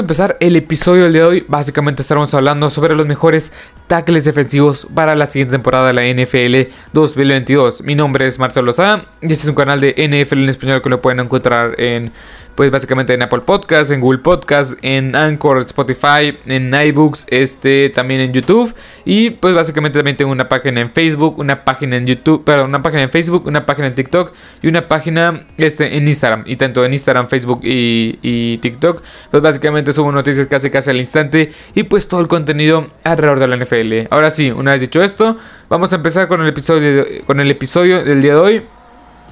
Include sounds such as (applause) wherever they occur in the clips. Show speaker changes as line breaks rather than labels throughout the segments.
a empezar el episodio del día de hoy. Básicamente estaremos hablando sobre los mejores tackles defensivos para la siguiente temporada de la NFL 2022. Mi nombre es Marcelo Sá y este es un canal de NFL en español que lo pueden encontrar en pues básicamente en Apple Podcasts, en Google Podcasts, en Anchor, Spotify, en iBooks, este también en YouTube y pues básicamente también tengo una página en Facebook, una página en YouTube, perdón, una página en Facebook, una página en TikTok y una página este en Instagram y tanto en Instagram, Facebook y, y TikTok pues básicamente subo noticias casi casi al instante y pues todo el contenido alrededor de la NFL. Ahora sí, una vez dicho esto, vamos a empezar con el episodio con el episodio del día de hoy.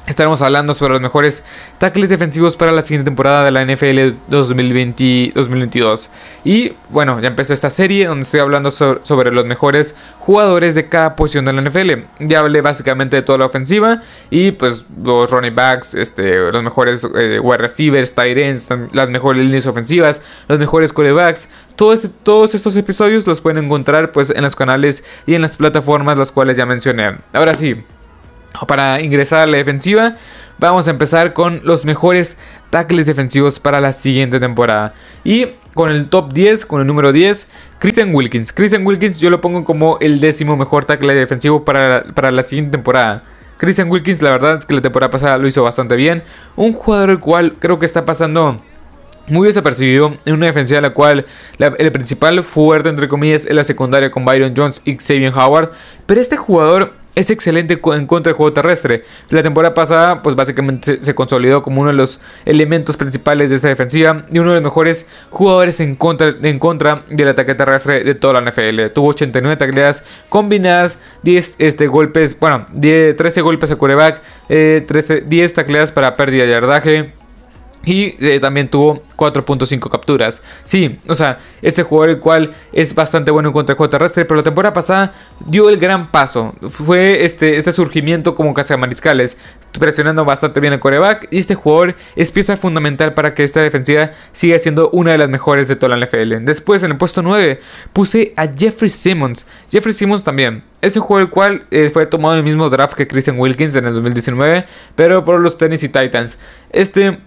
Estaremos hablando sobre los mejores tackles defensivos para la siguiente temporada de la NFL 2020-2022. Y bueno, ya empecé esta serie donde estoy hablando sobre, los mejores jugadores de cada posición de la NFL. Ya hablé básicamente de toda la ofensiva y pues los running backs, este, los mejores eh, wide receivers, tight ends, las mejores líneas ofensivas, los mejores corebacks. Este, todos estos episodios los pueden encontrar pues en los canales y en las plataformas las cuales ya mencioné. Ahora sí. Para ingresar a la defensiva, vamos a empezar con los mejores tackles defensivos para la siguiente temporada. Y con el top 10, con el número 10, Christian Wilkins. Christian Wilkins yo lo pongo como el décimo mejor tackle defensivo para, para la siguiente temporada. Christian Wilkins, la verdad es que la temporada pasada lo hizo bastante bien. Un jugador el cual creo que está pasando muy desapercibido en una defensiva en la cual el principal fuerte, entre comillas, es la secundaria con Byron Jones y Xavier Howard. Pero este jugador es excelente en contra del juego terrestre. La temporada pasada, pues básicamente se, consolidó como uno de los elementos principales de esta defensiva y uno de los mejores jugadores en contra, del ataque terrestre de toda la NFL. Tuvo 89 tacleadas combinadas, 10 este, golpes, bueno, 13 golpes a coreback, 13, eh, 10 tacleadas para pérdida de yardaje. Y eh, también tuvo 4.5 capturas. Sí, o sea, este jugador el cual es bastante bueno en contra del juego terrestre, pero la temporada pasada dio el gran paso. Fue este, este surgimiento como mariscales, presionando bastante bien el coreback. Y este jugador es pieza fundamental para que esta defensiva siga siendo una de las mejores de toda la NFL. Después, en el puesto 9, puse a Jeffrey Simmons. Jeffrey Simmons también. Ese jugador el cual eh, fue tomado en el mismo draft que Christian Wilkins en el 2019, pero por los Tennessee Titans. Este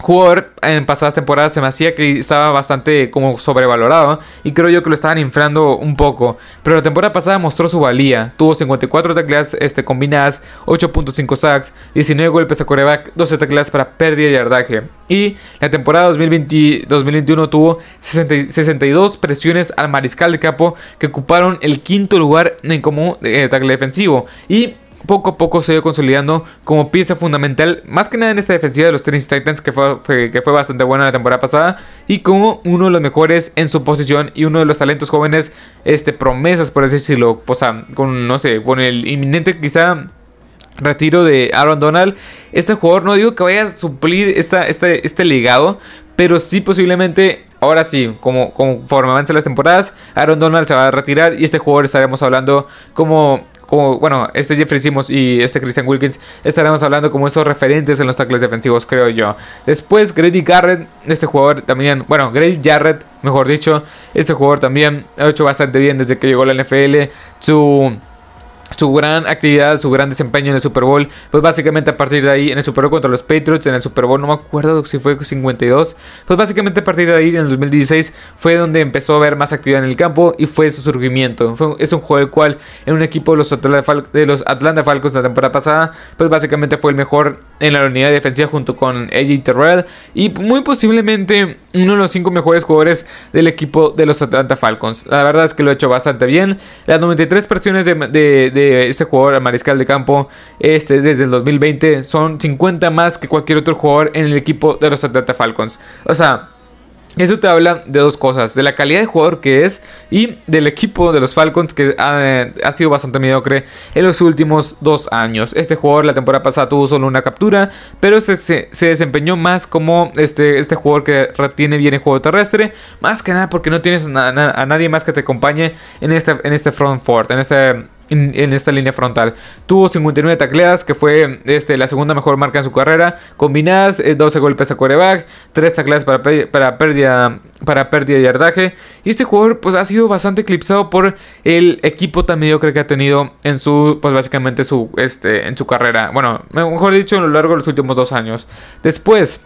jugador en pasadas temporadas se me hacía que estaba bastante como sobrevalorado y creo yo que lo estaban inflando un poco. Pero la temporada pasada mostró su valía. Tuvo 54 tacleadas este, combinadas, 8.5 sacks, 19 golpes a coreback, 12 tacleadas para pérdida de yardaje. Y la temporada 2020, 2021 tuvo 62 presiones al mariscal de campo que ocuparon el quinto lugar en como eh, tackle defensivo. Y poco a poco se ha ido consolidando como pieza fundamental, más que nada en esta defensiva de los Tennessee Titans, que fue, que fue bastante buena la temporada pasada, y como uno de los mejores en su posición y uno de los talentos jóvenes, este, promesas, por así decirlo, o sea, con, no sé, con el inminente quizá retiro de Aaron Donald, este jugador no digo que vaya a suplir esta, este, este legado, pero sí posiblemente, ahora sí, como conforme avancen las temporadas, Aaron Donald se va a retirar y este jugador estaremos hablando como como, bueno, este Jeffrey Simmons y este Christian Wilkins estaremos hablando como esos referentes en los tackles defensivos, creo yo. Después, Grady Garrett, este jugador también, bueno, Grady Jarrett, mejor dicho, este jugador también ha hecho bastante bien desde que llegó a la NFL. Su su gran actividad, su gran desempeño en el Super Bowl, pues básicamente a partir de ahí, en el Super Bowl contra los Patriots, en el Super Bowl, no me acuerdo si fue 52, pues básicamente a partir de ahí, en el 2016, fue donde empezó a haber más actividad en el campo y fue su surgimiento. es un juego el cual en un equipo de los, Atlanta de los Atlanta Falcons la temporada pasada, pues básicamente fue el mejor en la unidad defensiva junto con AJ Terrell y muy posiblemente uno de los cinco mejores jugadores del equipo de los Atlanta Falcons. La verdad es que lo ha hecho bastante bien. Las 93 presiones de este jugador mariscal de campo este, desde el 2020 son 50 más que cualquier otro jugador en el equipo de los Atlanta Falcons. O sea, eso te habla de dos cosas, de la calidad de jugador que es y del equipo de los Falcons que ha, sido bastante mediocre en los últimos dos años. Este jugador la temporada pasada tuvo solo una captura, pero se, se, desempeñó más como este, este jugador que retiene bien el juego terrestre, más que nada porque no tienes a, nadie más que te acompañe en este, en este front fort, en este en, esta línea frontal. Tuvo 59 tacleadas, que fue este, la segunda mejor marca en su carrera. Combinadas, 12 eh, golpes a coreback, 3 tacleadas para, pérdida, para pérdida de yardaje. Y este jugador pues, ha sido bastante eclipsado por el equipo tan mediocre que ha tenido en su, pues básicamente su, este, en su carrera. Bueno, mejor dicho, a lo largo de los últimos dos años. Después...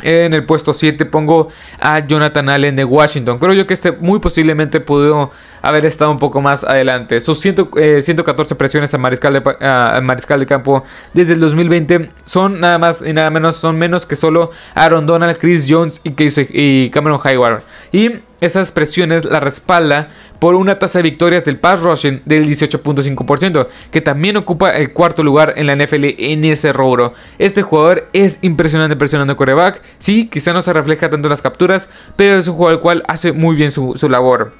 En el puesto 7 pongo a Jonathan Allen de Washington. Creo yo que este muy posiblemente pudo haber estado un poco más adelante. Sus 114 eh, presiones al mariscal, de, mariscal de campo desde el 2020 son nada más y nada menos, son menos que solo Aaron Donald, Chris Jones y, y Cameron Hayward. Y estas presiones la respalda por una tasa de victorias del pass rushing del 18.5%, que también ocupa el cuarto lugar en la NFL en ese rubro. Este jugador es impresionante presionando coreback. Sí, quizá no se refleja tanto en las capturas, pero es un jugador el cual hace muy bien su, su labor.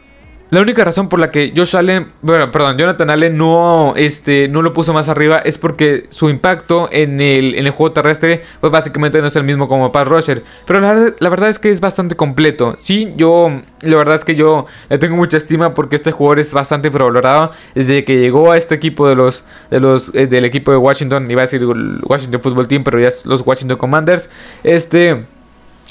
La única razón por la que Josh Allen, bueno, perdón, Jonathan Allen no, este, no lo puso más arriba es porque su impacto en el, en el juego terrestre, pues básicamente no es el mismo como Pat Rusher. Pero la, verdad es que es bastante completo. Sí, yo, la verdad es que yo le tengo mucha estima porque este jugador es bastante infravalorado. Desde que llegó a este equipo de los, de los, eh, del equipo de Washington, iba a decir Washington Football Team, pero ya es los Washington Commanders. Este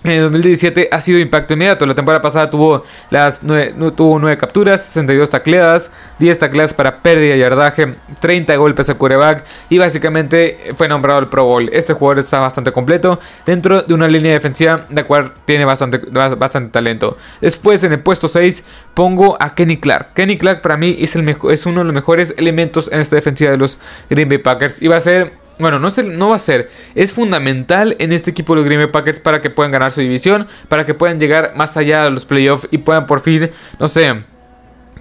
en 2017 ha sido impacto inmediato. La temporada pasada tuvo, las 9, tuvo 9 capturas, 62 tacleadas, 10 tacleadas para pérdida y yardaje, 30 golpes a quarterback y básicamente fue nombrado el Pro Bowl. Este jugador está bastante completo dentro de una línea defensiva la cual tiene bastante, bastante talento. Después en el puesto 6 pongo a Kenny Clark. Kenny Clark para mí es, el es uno de los mejores elementos en esta defensiva de los Green Bay Packers y va a ser bueno, no, no va a ser. Es fundamental en este equipo de los Green Bay Packers para que puedan ganar su división, para que puedan llegar más allá de los playoffs y puedan por fin, no sé,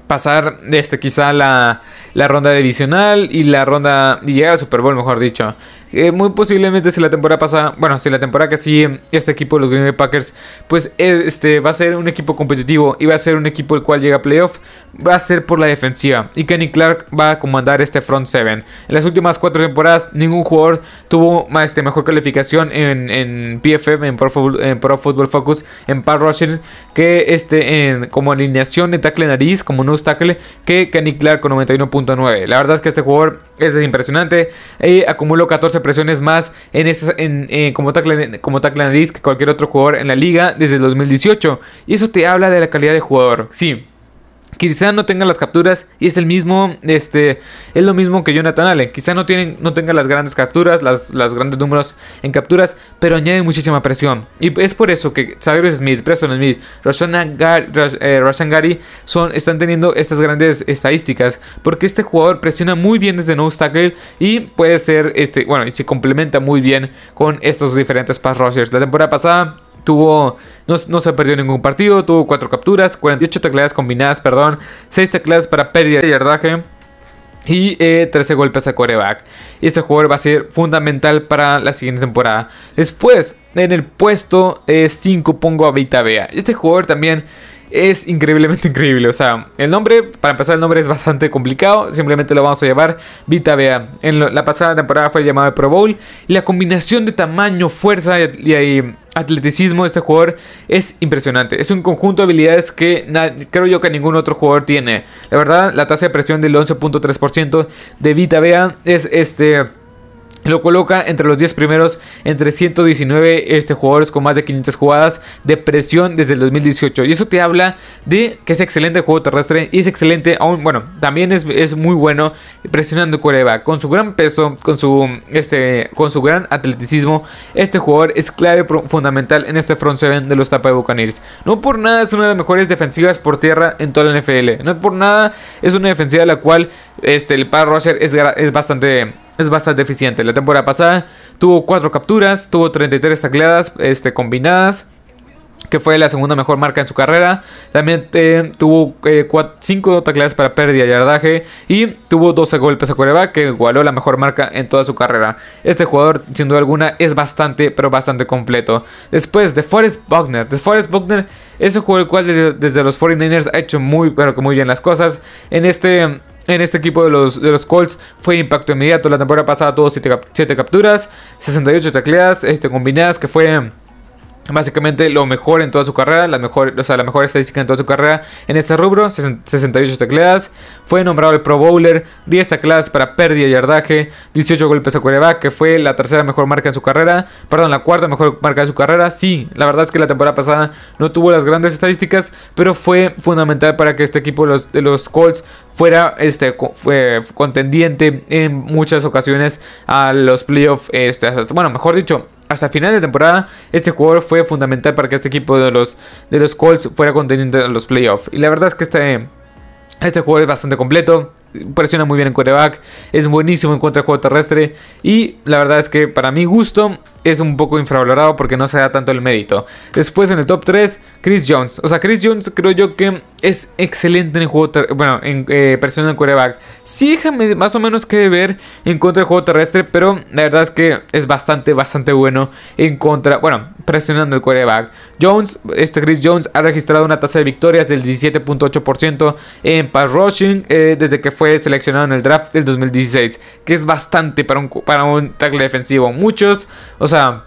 pasar este, quizá la, la ronda divisional y la ronda y llegar al Super Bowl, mejor dicho. Eh, muy posiblemente si la temporada pasa, bueno, si la temporada que sigue este equipo de los Green Bay Packers, pues eh, este va a ser un equipo competitivo y va a ser un equipo el cual llega a playoff, va a ser por la defensiva y Kenny Clark va a comandar este front seven. En las últimas cuatro temporadas ningún jugador tuvo este, mejor calificación en, en PFF, en Pro, Football Focus, en Power Rushing que este en, como alineación de tackle nariz, como nose tackle, que Kenny Clark con 91.9. La verdad es que este jugador es impresionante y acumuló 14 presiones más en, en, como, tackle, como tackle nariz que cualquier otro jugador en la liga desde el 2018. Y eso te habla de la calidad de jugador. Sí, Quizá no tenga las capturas y es el mismo, este, es lo mismo que Jonathan Allen. Quizá no, tienen, no tenga las grandes capturas, las, grandes números en capturas, pero añade muchísima presión. Y es por eso que Cyrus Smith, Preston Smith, Roshan Gary, eh, son, están teniendo estas grandes estadísticas. Porque este jugador presiona muy bien desde nose tackle y puede ser, este, bueno, y se complementa muy bien con estos diferentes pass rushers. La temporada pasada Tuvo, no, se perdió ningún partido, tuvo 4 capturas, 48 tecladas combinadas, perdón, 6 tecladas para pérdida de yardaje y 13 eh, golpes a coreback. Y este jugador va a ser fundamental para la siguiente temporada. Después, en el puesto 5 eh, pongo a Vita Bea. Este jugador también es increíblemente (laughs) increíble. O sea, el nombre, para empezar, el nombre es bastante complicado. Simplemente lo vamos a llamar Vita Bea. En la pasada temporada fue llamado Pro Bowl. Y la combinación de tamaño, fuerza y, y atleticismo de este jugador es impresionante. Es un conjunto de habilidades que creo yo que ningún otro jugador tiene. La verdad, la tasa de presión del 11.3% de Vita Bea es este lo coloca entre los 10 primeros, entre 119 este, jugadores con más de 500 jugadas de presión desde el 2018. Y eso te habla de que es excelente el juego terrestre y es excelente, aún, bueno, también es, es muy bueno presionando Coreba. Con su gran peso, con su, este, con su gran atleticismo, este jugador es clave fundamental en este front seven de los Tampa Buccaneers. No por nada es una de las mejores defensivas por tierra en toda la NFL. No por nada es una defensiva la cual este, el par rusher es, es bastante es bastante eficiente. La temporada pasada tuvo 4 capturas, tuvo 33 tacleadas este, combinadas que fue la segunda mejor marca en su carrera. También eh, tuvo 5 eh, tacleadas para pérdida y yardaje y tuvo 12 golpes a coreback que igualó la mejor marca en toda su carrera. Este jugador, sin duda alguna, es bastante, pero bastante completo. Después de Forrest Buckner. De Forrest Buckner es un jugador el cual desde, los 49ers ha hecho muy, pero que muy bien las cosas. En este en este equipo de los, de los Colts fue impacto inmediato. La temporada pasada tuvo 7 capturas, 68 tacleadas este, combinadas, que fue básicamente lo mejor en toda su carrera, la mejor, o sea, la mejor estadística en toda su carrera. En ese rubro, 68 tecleadas, fue nombrado el Pro Bowler, 10 tecleadas para pérdida y yardaje, 18 golpes a quarterback, que fue la tercera mejor marca en su carrera, perdón, la cuarta mejor marca de su carrera, sí, la verdad es que la temporada pasada no tuvo las grandes estadísticas, pero fue fundamental para que este equipo de los, de los Colts fuera este, fue contendiente en muchas ocasiones a los playoffs, este, bueno, mejor dicho, hasta final de temporada, este jugador fue fundamental para que este equipo de los, de los Colts fuera contendiente en los playoffs. Y la verdad es que este, este jugador es bastante completo presiona muy bien en quarterback, es buenísimo en contra del juego terrestre y la verdad es que para mi gusto es un poco infravalorado porque no se da tanto el mérito. Después en el top 3, Chris Jones. O sea, Chris Jones creo yo que es excelente en el juego, bueno, en eh, presión quarterback. Sí, déjame más o menos que ver en contra del juego terrestre, pero la verdad es que es bastante, bastante bueno en contra, bueno, presionando el quarterback. Jones, este Chris Jones ha registrado una tasa de victorias del 17.8% en pass rushing eh, desde que fue seleccionado en el draft del 2016, que es bastante para un, para un tackle defensivo. Muchos, o sea,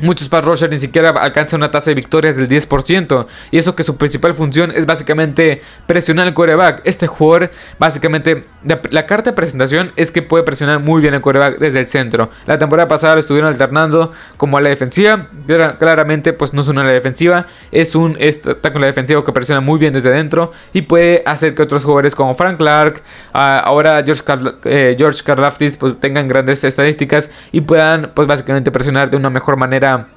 Muchos pass rushers ni siquiera alcanzan una tasa de victorias del 10%. Y eso que su principal función es básicamente presionar el quarterback. Este jugador, básicamente, la, carta de presentación es que puede presionar muy bien el quarterback desde el centro. La temporada pasada lo estuvieron alternando como a la defensiva. Claramente, pues no es una ala defensiva, es un la defensivo que presiona muy bien desde dentro y puede hacer que otros jugadores como Frank Clark, ah, ahora George, eh, George Karlaftis, pues tengan grandes estadísticas y puedan, pues básicamente presionar de una mejor manera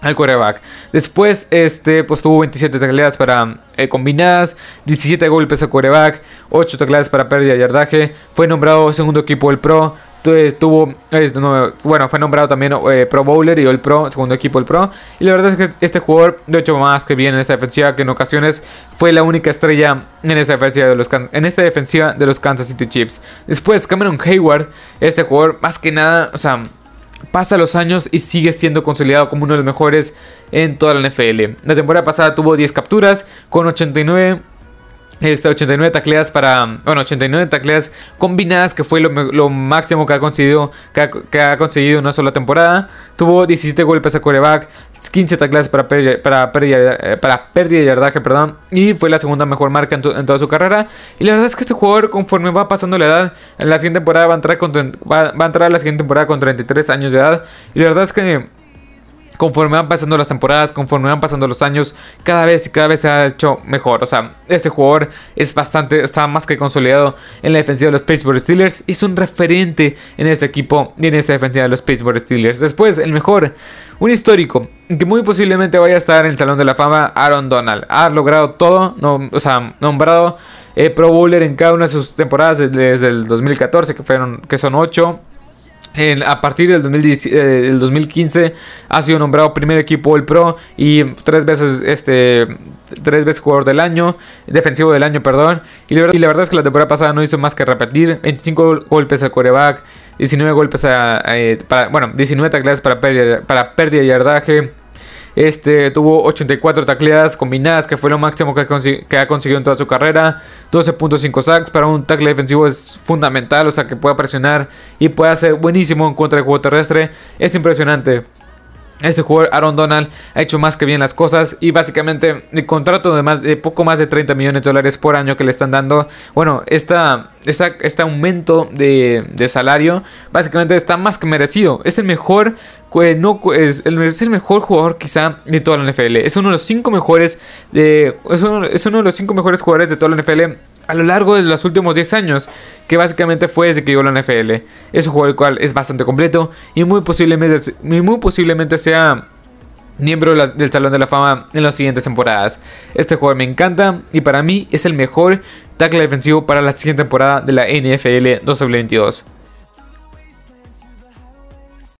al quarterback. Después, este, pues tuvo 27 tacleadas para eh, combinadas, 17 golpes al quarterback, 8 tacleadas para pérdida de yardaje. Fue nombrado segundo equipo del Pro. Tuvo, bueno, fue nombrado también eh, Pro Bowler y el Pro, segundo equipo del Pro. Y la verdad es que este jugador, de hecho, más que bien en esta defensiva, que en ocasiones fue la única estrella en esta defensiva de los, en esta defensiva de los Kansas City Chiefs. Después, Cameron Hayward, este jugador, más que nada, o sea pasa los años y sigue siendo consolidado como uno de los mejores en toda la NFL. La temporada pasada tuvo 10 capturas con 89 este, 89 tacleas para. Bueno, 89 tacleas combinadas, que fue lo, máximo que ha conseguido. Que ha, conseguido en una sola temporada. Tuvo 17 golpes a coreback, 15 tacleas para, para, pérdida, eh, para pérdida de yardaje, perdón. Y fue la segunda mejor marca en, toda su carrera. Y la verdad es que este jugador, conforme va pasando la edad, en la siguiente temporada va a entrar, con, va, va a entrar a la siguiente temporada con 33 años de edad. Y la verdad es que conforme van pasando las temporadas, conforme van pasando los años, cada vez y cada vez se ha hecho mejor. O sea, este jugador es bastante, está más que consolidado en la defensiva de los Pittsburgh Steelers. Es un referente en este equipo y en esta defensiva de los Pittsburgh Steelers. Después, el mejor, un histórico, que muy posiblemente vaya a estar en el Salón de la Fama, Aaron Donald. Ha logrado todo, no, o sea, nombrado eh, Pro Bowler en cada una de sus temporadas desde el 2014, que, fueron, que son 8 a partir del, 2015 eh, ha sido nombrado primer equipo All Pro y tres veces este tres veces jugador del año, defensivo del año, perdón. Y la, verdad, es que la temporada pasada no hizo más que repetir 25 golpes al coreback, 19 golpes a, eh, para, bueno, 19 tacleadas para pérdida, para pérdida de yardaje, este tuvo 84 tacleadas combinadas, que fue lo máximo que, ha conseguido en toda su carrera. 12.5 sacks para un tackle defensivo es fundamental, o sea que pueda presionar y pueda ser buenísimo en contra del juego terrestre. Es impresionante. Este jugador, Aaron Donald, ha hecho más que bien las cosas y básicamente el contrato de, más, de poco más de 30 millones de dólares por año que le están dando, bueno, esta, este aumento de, salario básicamente está más que merecido. Es el mejor, no, es, el, es el mejor jugador quizá de toda la NFL. Es uno de los cinco mejores, de, es uno, es uno de los cinco mejores jugadores de toda la NFL a lo largo de los últimos 10 años, que básicamente fue desde que llegó la NFL. Es un juego el cual es bastante completo y muy posiblemente, muy posiblemente sea miembro del Salón de la Fama en las siguientes temporadas. Este jugador me encanta y para mí es el mejor tackle defensivo para la siguiente temporada de la NFL 2022.